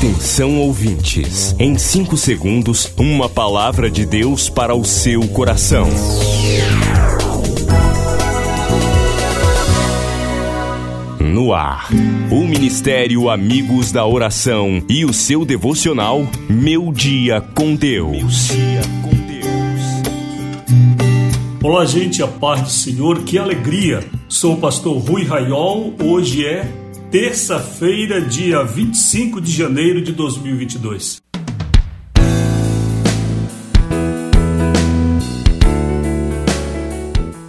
Atenção ouvintes, em 5 segundos, uma palavra de Deus para o seu coração. No ar, o Ministério Amigos da Oração e o seu devocional Meu Dia com Deus. Olá, gente, a paz do Senhor, que alegria! Sou o pastor Rui Raiol, hoje é terça-feira, dia 25 de janeiro de 2022.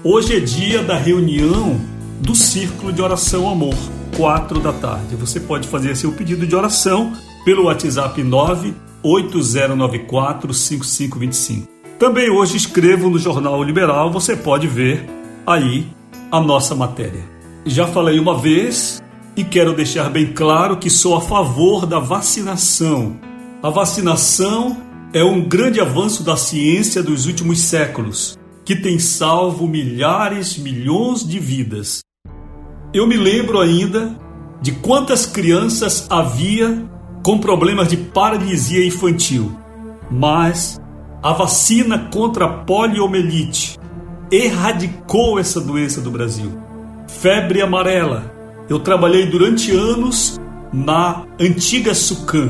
Hoje é dia da reunião do Círculo de Oração Amor, 4 da tarde. Você pode fazer seu pedido de oração pelo WhatsApp 98094 5525. Também hoje escrevo no Jornal Liberal, você pode ver aí a nossa matéria. Já falei uma vez e quero deixar bem claro que sou a favor da vacinação. A vacinação é um grande avanço da ciência dos últimos séculos, que tem salvo milhares, milhões de vidas. Eu me lembro ainda de quantas crianças havia com problemas de paralisia infantil, mas a vacina contra a poliomielite erradicou essa doença do Brasil. Febre amarela, eu trabalhei durante anos na antiga Sucan.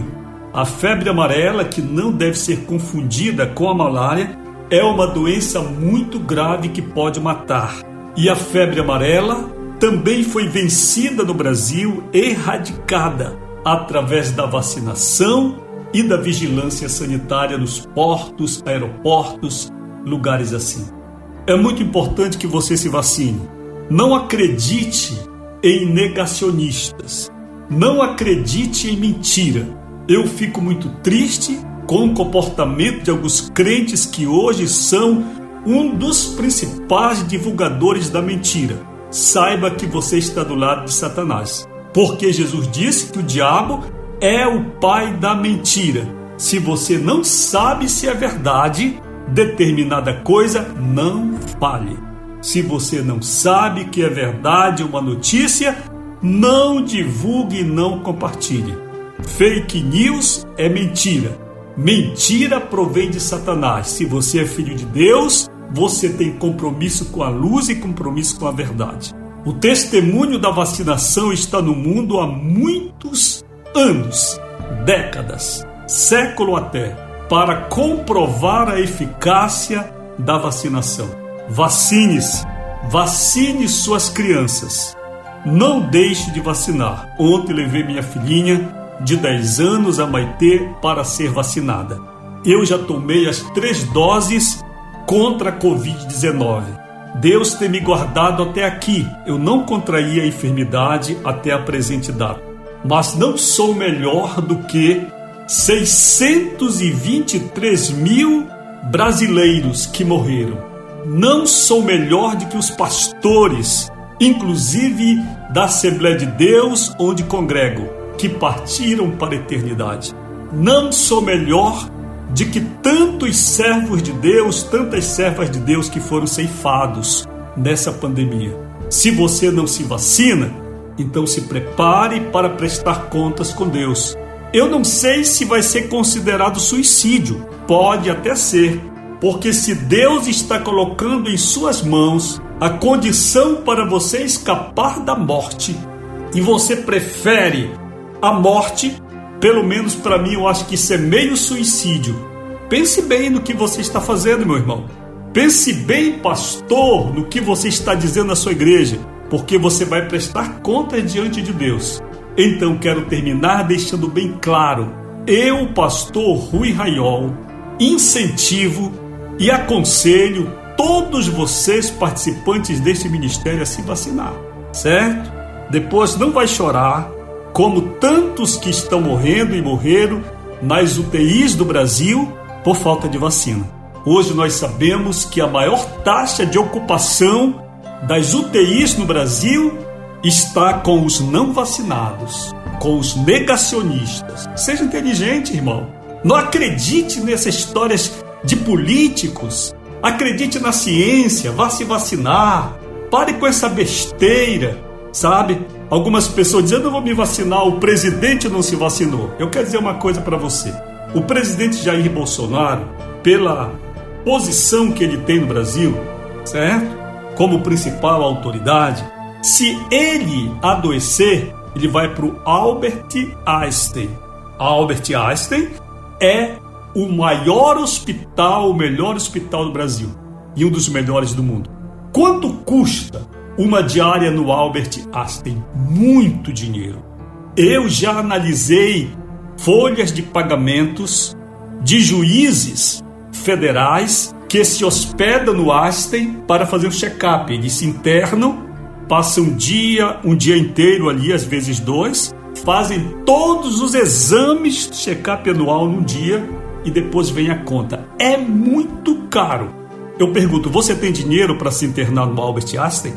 A febre amarela, que não deve ser confundida com a malária, é uma doença muito grave que pode matar. E a febre amarela também foi vencida no Brasil, erradicada através da vacinação e da vigilância sanitária nos portos, aeroportos, lugares assim. É muito importante que você se vacine. Não acredite em negacionistas. Não acredite em mentira. Eu fico muito triste com o comportamento de alguns crentes que hoje são um dos principais divulgadores da mentira. Saiba que você está do lado de Satanás, porque Jesus disse que o diabo é o pai da mentira. Se você não sabe se é verdade, determinada coisa, não fale. Se você não sabe que é verdade uma notícia, não divulgue e não compartilhe. Fake news é mentira. Mentira provém de Satanás. Se você é filho de Deus, você tem compromisso com a luz e compromisso com a verdade. O testemunho da vacinação está no mundo há muitos anos, décadas, século até, para comprovar a eficácia da vacinação. Vacine-se. Vacine suas crianças. Não deixe de vacinar. Ontem levei minha filhinha de 10 anos, a Maitê, para ser vacinada. Eu já tomei as três doses contra a Covid-19. Deus tem me guardado até aqui. Eu não contraí a enfermidade até a presente data. Mas não sou melhor do que 623 mil brasileiros que morreram não sou melhor do que os pastores, inclusive da Assembleia de Deus, onde congrego, que partiram para a eternidade. Não sou melhor de que tantos servos de Deus, tantas servas de Deus que foram ceifados nessa pandemia. Se você não se vacina, então se prepare para prestar contas com Deus. Eu não sei se vai ser considerado suicídio, pode até ser, porque se Deus está colocando em suas mãos a condição para você escapar da morte e você prefere a morte, pelo menos para mim eu acho que isso é meio suicídio. Pense bem no que você está fazendo, meu irmão. Pense bem, pastor, no que você está dizendo na sua igreja, porque você vai prestar contas diante de Deus. Então quero terminar deixando bem claro: eu, pastor Rui Raiol, incentivo e aconselho todos vocês participantes deste ministério a se vacinar, certo? Depois não vai chorar, como tantos que estão morrendo e morreram nas UTIs do Brasil por falta de vacina. Hoje nós sabemos que a maior taxa de ocupação das UTIs no Brasil está com os não vacinados, com os negacionistas. Seja inteligente, irmão. Não acredite nessas histórias de políticos. Acredite na ciência, vá se vacinar. Pare com essa besteira, sabe? Algumas pessoas dizendo eu vou me vacinar, o presidente não se vacinou. Eu quero dizer uma coisa para você. O presidente Jair Bolsonaro, pela posição que ele tem no Brasil, certo? Como principal autoridade, se ele adoecer, ele vai para o Albert Einstein. Albert Einstein é o maior hospital, o melhor hospital do Brasil e um dos melhores do mundo. Quanto custa uma diária no Albert Einstein? Muito dinheiro. Eu já analisei folhas de pagamentos de juízes federais que se hospedam no Einstein para fazer um check-up. Eles se internam, passam um dia, um dia inteiro ali, às vezes dois, fazem todos os exames check-up anual num dia e depois vem a conta. É muito caro. Eu pergunto: você tem dinheiro para se internar no Albert Einstein?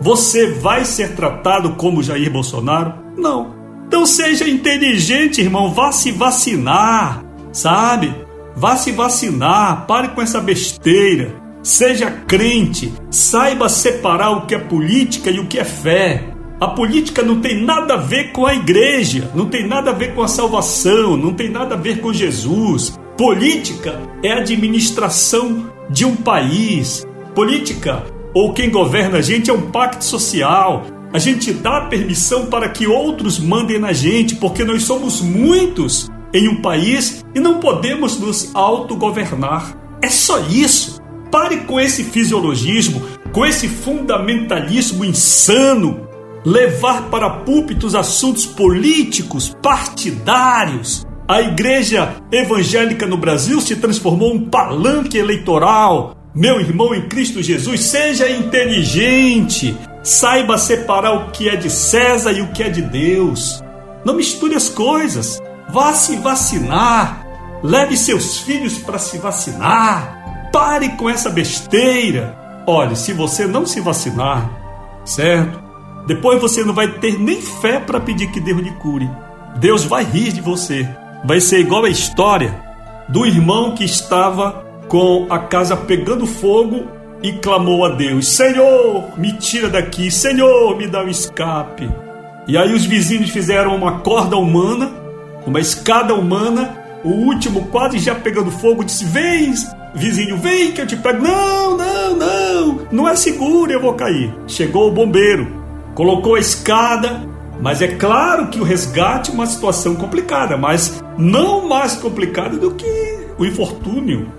Você vai ser tratado como Jair Bolsonaro? Não. Então seja inteligente, irmão. Vá se vacinar, sabe? Vá se vacinar. Pare com essa besteira. Seja crente. Saiba separar o que é política e o que é fé. A política não tem nada a ver com a igreja, não tem nada a ver com a salvação, não tem nada a ver com Jesus. Política é administração de um país. Política, ou quem governa a gente, é um pacto social. A gente dá permissão para que outros mandem na gente, porque nós somos muitos em um país e não podemos nos autogovernar. É só isso. Pare com esse fisiologismo, com esse fundamentalismo insano, levar para púlpitos assuntos políticos, partidários, a igreja evangélica no Brasil se transformou um palanque eleitoral. Meu irmão em Cristo Jesus, seja inteligente, saiba separar o que é de César e o que é de Deus. Não misture as coisas. Vá se vacinar. Leve seus filhos para se vacinar. Pare com essa besteira. Olhe, se você não se vacinar, certo? Depois você não vai ter nem fé para pedir que Deus lhe cure. Deus vai rir de você vai ser igual a história do irmão que estava com a casa pegando fogo e clamou a Deus: Senhor, me tira daqui, Senhor, me dá um escape. E aí os vizinhos fizeram uma corda humana, uma escada humana. O último, quase já pegando fogo, disse: Vem, vizinho, vem que eu te pego. Não, não, não, não é seguro, eu vou cair. Chegou o bombeiro, colocou a escada, mas é claro que o resgate é uma situação complicada, mas não mais complicada do que o infortúnio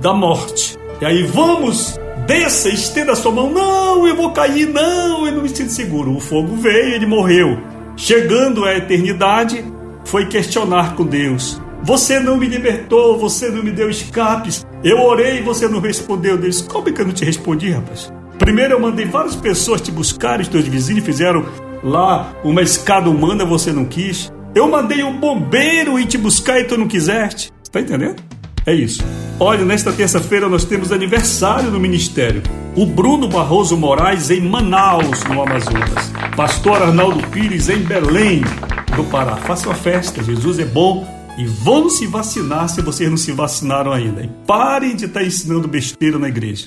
da morte. E aí vamos, desça, estenda a sua mão. Não, eu vou cair, não, eu não me sinto seguro. O fogo veio, ele morreu. Chegando à eternidade, foi questionar com Deus. Você não me libertou, você não me deu escapes. Eu orei e você não respondeu. Deus, como é que eu não te respondi, rapaz? Primeiro eu mandei várias pessoas te buscar, os teus vizinhos fizeram lá uma escada humana você não quis. Eu mandei um bombeiro ir te buscar e tu não quiseste. Tá entendendo? É isso. Olha, nesta terça-feira nós temos aniversário do ministério. O Bruno Barroso Moraes em Manaus, no Amazonas. Pastor Arnaldo Pires em Belém, do Pará. Faça uma festa, Jesus é bom. E vão se vacinar se vocês não se vacinaram ainda. E parem de estar tá ensinando besteira na igreja.